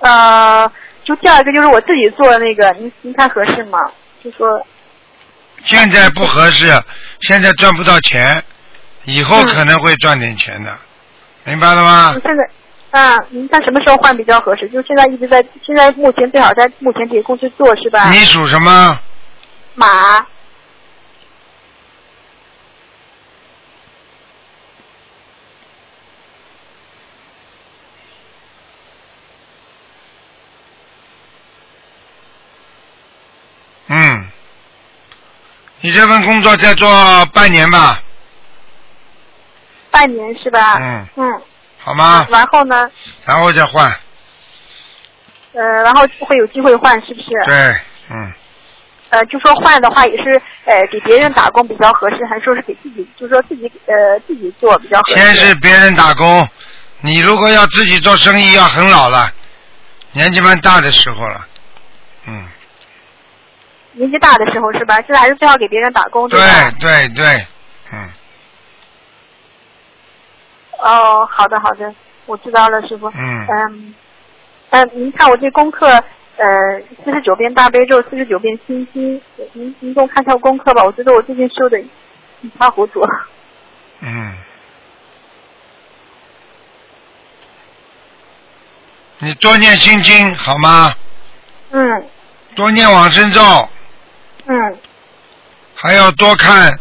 呃，就第二个就是我自己做的那个，您您看合适吗？就说现在不合适，现在赚不到钱，以后可能会赚点钱的，明白了吗嗯？现在啊，您看什么时候换比较合适？就现在一直在，现在目前最好在目前这个公司做是吧？你属什么？马，嗯，你这份工作再做半年吧，半年是吧？嗯，嗯。好吗？然后呢？然后再换，呃，然后会有机会换，是不是？对，嗯，呃，就说换的话也是呃给别人打工比较合适，还是说是给自己，就说自己呃自己做比较合适？先是别人打工，你如果要自己做生意，要很老了，年纪蛮大的时候了，嗯，年纪大的时候是吧？现在还是最好给别人打工对吧？对对，嗯，哦，好的好的，我知道了，师傅。嗯嗯，嗯，您看我这功课，呃，四十九遍大悲咒，四十九遍心经，您您给我看一下功课吧。我觉得我最近修的一塌糊涂。嗯，你多念心经好吗？嗯多念往生咒，嗯还要多看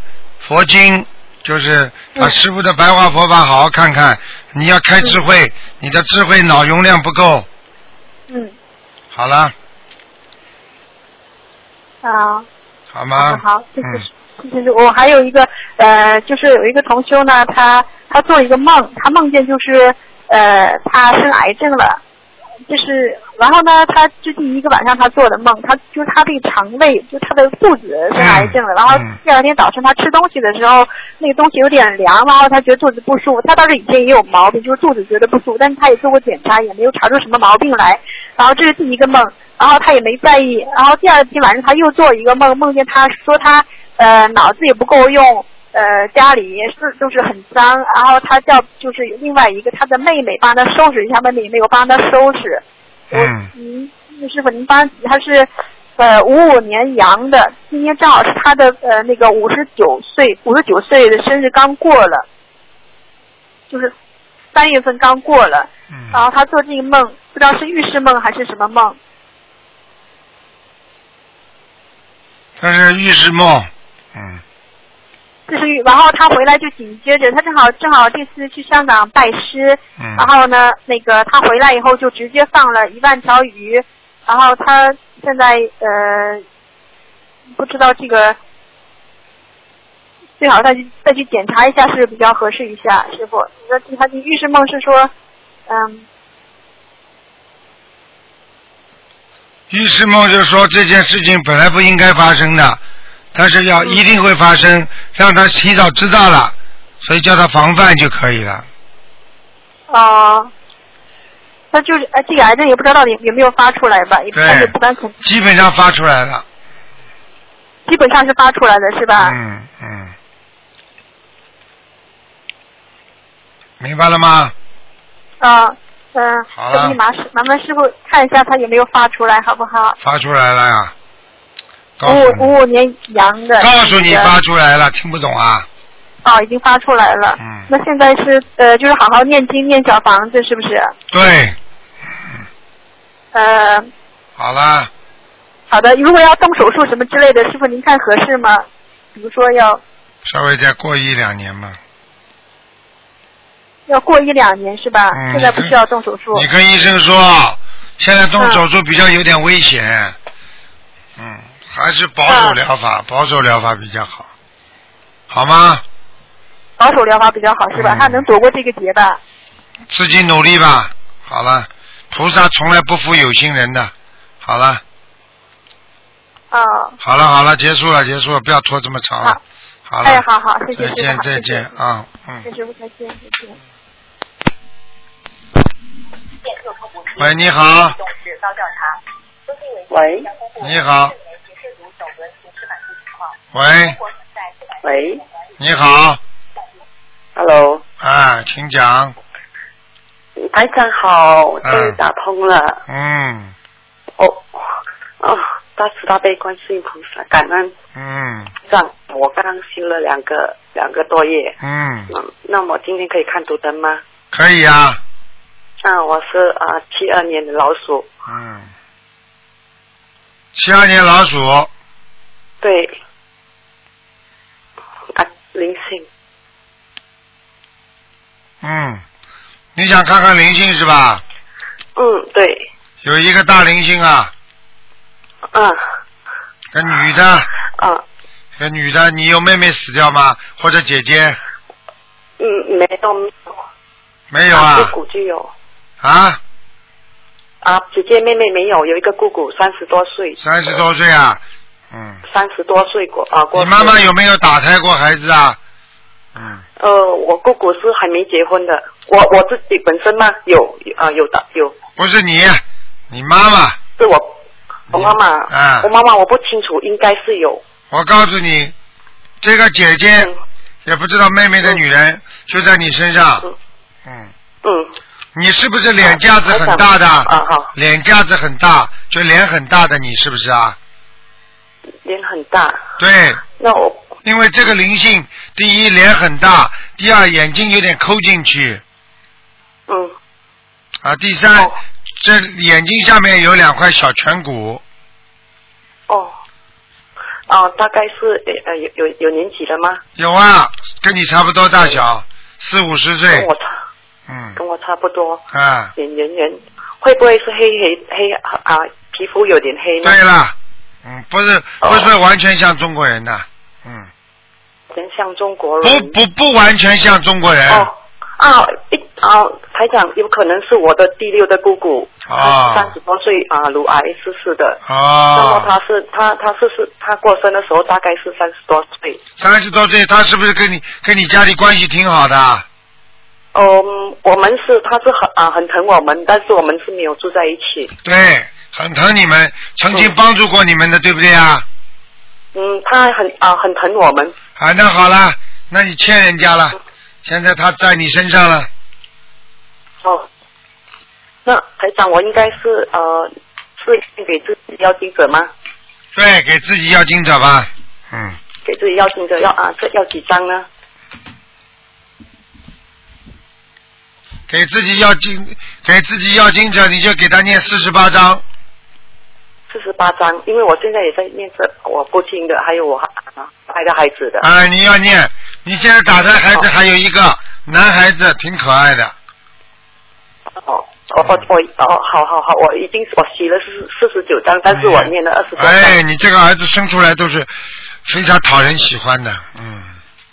佛经，就是把师傅的白话佛法好好看看。你要开智慧，你的智慧脑容量不够。嗯好了，啊。好吗？好，谢谢嗯谢谢。我还有一个呃，就是有一个同修呢，他他做一个梦，他梦见就是呃，他生癌症了，就是然后呢，他最近一个晚上他做的梦，他就是他这个肠胃，就他的肚子是癌症的，然后第二天早晨他吃东西的时候，那个东西有点凉，然后他觉得肚子不舒服。他倒是以前也有毛病，就是肚子觉得不舒服，但是他也做过检查，也没有查出什么毛病来。然后这是第一个梦，然后他也没在意。然后第二天晚上他又做一个梦，梦见他说他呃脑子也不够用，呃家里也是就是很脏。然后他叫就是另外一个他的妹妹帮他收拾一下，妹妹也没有帮他收拾。嗯您那师傅您帮他是呃五五年阳的，今天正好是他的呃那个五十九岁五十九岁的生日刚过了，就是三月份刚过了。嗯然后他做这个梦，不知道是预示梦还是什么梦。他是预示梦，嗯就是预，然后他回来就紧接着，他正好正好这次去香港拜师，嗯然后呢，那个他回来以后就直接放了一万条鱼，然后他现在呃不知道这个最好再去再去检查一下是比较合适一下，师傅。你说他的预示梦是说，嗯预示梦就是说这件事情本来不应该发生的，但是要一定会发生，让他提早知道了，所以叫他防范就可以了。啊、他就是哎这个癌症也不知道到底有没有发出来吧，也对但是不敢肯，基本上发出来了，基本上是发出来的是吧？嗯嗯，明白了吗？啊，嗯，好麻烦师傅看一下他有没有发出来，好不好？发出来了呀，告五诉五五五年羊的。告诉你发出来了，听不懂啊？哦，已经发出来了。嗯那现在是呃，就是好好念经念小房子，是不是？对，呃，好了，好的。如果要动手术什么之类的，师傅您看合适吗？比如说要稍微再过一两年嘛。要过一两年是吧？嗯现在不需要动手术。你跟医生说，现在动手术比较有点危险，嗯，还是保守疗法，保守疗法比较好，好吗？保守疗法比较好是吧？嗯他能躲过这个劫吧？自己努力吧。好了，菩萨从来不负有心人的。好了，啊、好了，好了，结束了，结束了，不要拖这么长了。好了，哎，好好，谢谢再见，好再见。啊，嗯谢。谢师傅，再见，再见。喂，你好，喂你好，喂，喂。你好，，Hello，啊，请讲。台长好，我终于打通了。嗯。哦，哦，大慈大悲观世音菩萨，感恩。嗯。上，我刚刚修了两个两个多月。嗯，嗯，那么今天可以看图灯吗？可以啊。嗯，我是啊七二年的老鼠，嗯，七二年老鼠，对，啊灵性，嗯，你想看看灵性是吧？嗯对，有一个大灵性啊，嗯个女的，嗯个女的，你有妹妹死掉吗？或者姐姐？嗯没有没有。啊？姑姑就有。啊，啊姐姐妹妹没有，有一个姑姑三十多岁，三十多岁啊，嗯，三十多岁过啊过。你妈妈有没有打胎过孩子啊？嗯，呃，我姑姑是还没结婚的，我我自己本身嘛有啊、有的有，不是你，你妈妈，是我我妈妈，啊我妈妈我不清楚，应该是有。我告诉你，这个姐姐、嗯也不知道妹妹的女人就在你身上。嗯。嗯。你是不是脸架子很大的？啊好。脸架子很大，就脸很大的，你是不是啊？脸很大。对。那我。因为这个灵性，第一脸很大，第二眼睛有点抠进去。嗯。啊，第三，这眼睛下面有两块小颧骨。哦。哦，大概是呃呃有有有年纪了吗？有啊，跟你差不多大小，四五十岁跟。我差，嗯。跟我差不多。啊，脸圆圆，会不会是黑黑黑啊？皮肤有点黑呢？对了，嗯，不是不是完全像中国人的，嗯，真像中国人。不不不完全像中国人。哦啊一啊，台长有可能是我的第六的姑姑，啊三十多岁啊，乳癌逝世的。那么哦，她是她她是是她过生的时候大概是三十多岁。三十多岁，他是不是跟你跟你家里关系挺好的？嗯，我们是她是很啊很疼我们，但是我们是没有住在一起。对，很疼你们，曾经帮助过你们的，对不对啊？嗯，他很啊很疼我们。啊，那好了，那你欠人家了，现在他在你身上了，哦，那台长，我应该是呃是给自己要金者吗？对，给自己要金者吧，嗯，给自己要金者要啊，这要几张呢？给自己要经，给自己要经者，你就给他念四十八章，四十八张，因为我现在也在念着我父亲的，还有我啊爱的孩子的。啊，你要念，你现在打胎孩子还有一个男孩子，挺可爱的，哦，我我我哦，好好好，我已经我写了四四十九张，但是我念了二十多张。哎，你这个儿子生出来都是非常讨人喜欢的，嗯。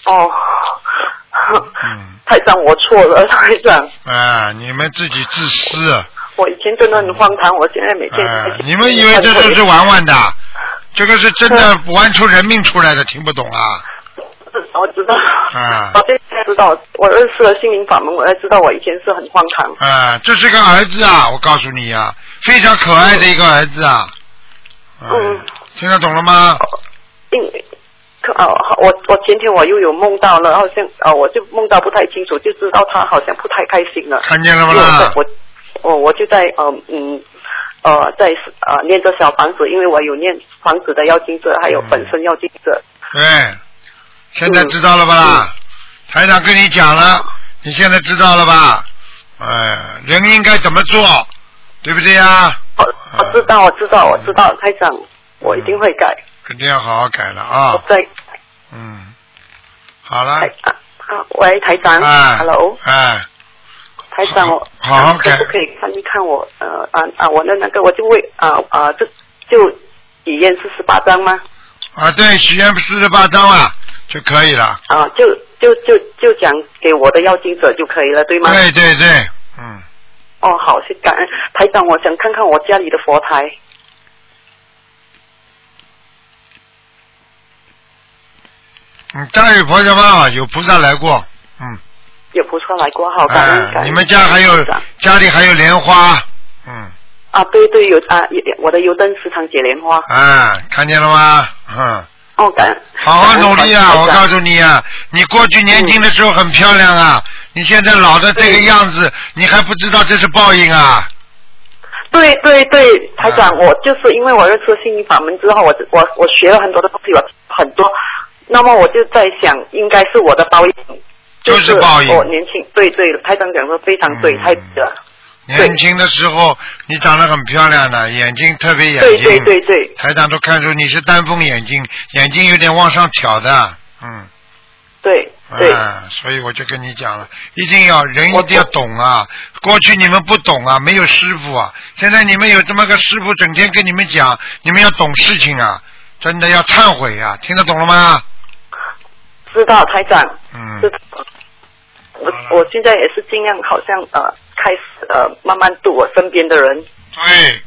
哦，嗯，[laughs] 太长，我错了，太长，啊，你们自己自私，我以前真的很荒唐，我现在每天、啊，你们以为这都是玩玩的？[laughs] 这个是真的玩出人命出来的，听不懂啊？我知道，啊我现在知道，我认识了心灵法门，我才知道我以前是很荒唐。啊，这是个儿子啊，我告诉你啊，非常可爱的一个儿子啊。嗯，听得懂了吗？因为可哦，我我前天我又有梦到了，好像啊、我就梦到不太清楚，就知道他好像不太开心了。看见了吗我我我我就在呃嗯呃在呃念着小房子，因为我有念房子的要经者，还有本身要经者。对，现在知道了吧啦？台长跟你讲了，你现在知道了吧？哎，人应该怎么做，对不对呀？我我知道，我知道，我知道，台长，我一定会改。肯定要好好改了啊我。在嗯，好了，啊，喂，台长、哎 h e l l o 哎，台长，我好好可不可以看一看我呃啊啊我的那个我就为啊啊这就体验四十八张吗？啊，对，许愿四十八章啊就可以了。啊，就就就就讲给我的要经者就可以了，对吗？对对对，嗯，哦，好，是感恩台长，我想看看我家里的佛台。嗯，家有菩萨蛮好，有菩萨来过，嗯，有菩萨来过，好感恩、感哎，恩。你们家还有家里还有莲花，嗯，啊，对对，有啊，也我的油灯时常结莲花。啊，看见了吗？嗯，哦，感恩。好好努力啊！我告诉诉你啊，你过去年轻的时候很漂亮啊，你现在老的这个样子，你还不知道这是报应啊？对对对，台长，我就是因为我认识心灵法门之后，我我我学了很多的东西，我很多，那么我就在想，应该是我的报应，就是报应嗯我年轻，对对，台长讲的非常对，太对了，年轻的时候你长得很漂亮的，眼睛特别眼睛，对对对对，台长都看出你是丹凤眼睛，眼睛有点往上挑的，嗯。对对，啊，所以我就跟你讲了，一定要人一定要懂啊！过去你们不懂啊，没有师傅啊，现在你们有这么个师傅，整天跟你们讲，你们要懂事情啊，真的要忏悔啊，听得懂了吗？知道台长，嗯知道。我我现在也是尽量，好像呃，开始呃，慢慢度我身边的人。对，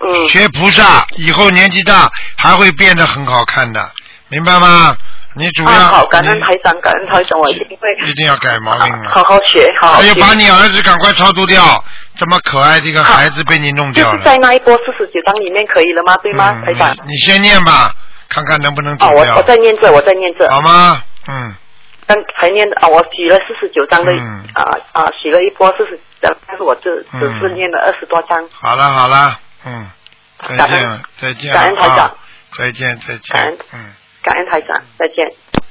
嗯，学菩萨以后年纪大还会变得很好看的，明白吗？你主要、啊，好，感恩台长，感恩台长，我一定会一定要改毛病了。好好学，好好学还有。把你儿子赶快超度掉，这么可爱的一个孩子被你弄掉了。就是在那一波四十九章里面可以了吗？对吗，嗯台长？你你先念吧，看看能不能走啊，我。我在念着，我在念着。好吗？嗯，刚才念的啊，我许了四十九张的嗯啊啊，许了一波四十张，但是我这只是念了二十多张。好了好了，嗯，再感恩见再见感恩台长啊，再见再见感恩见，嗯。感恩台长，再见。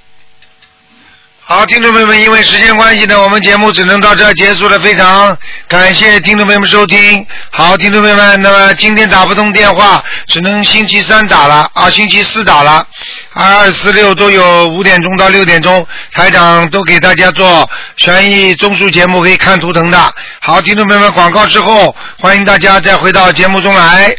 好，听众朋友们，因为时间关系呢，我们节目只能到这结束了。非常感谢听众朋友们收听。好，听众朋友们，那么今天打不通电话，只能星期三打了啊，星期四打了，二四六都有五点钟到六点钟，台长都给大家做悬疑综述节目，可以看图腾的。好，听众朋友们，广告之后，欢迎大家再回到节目中来。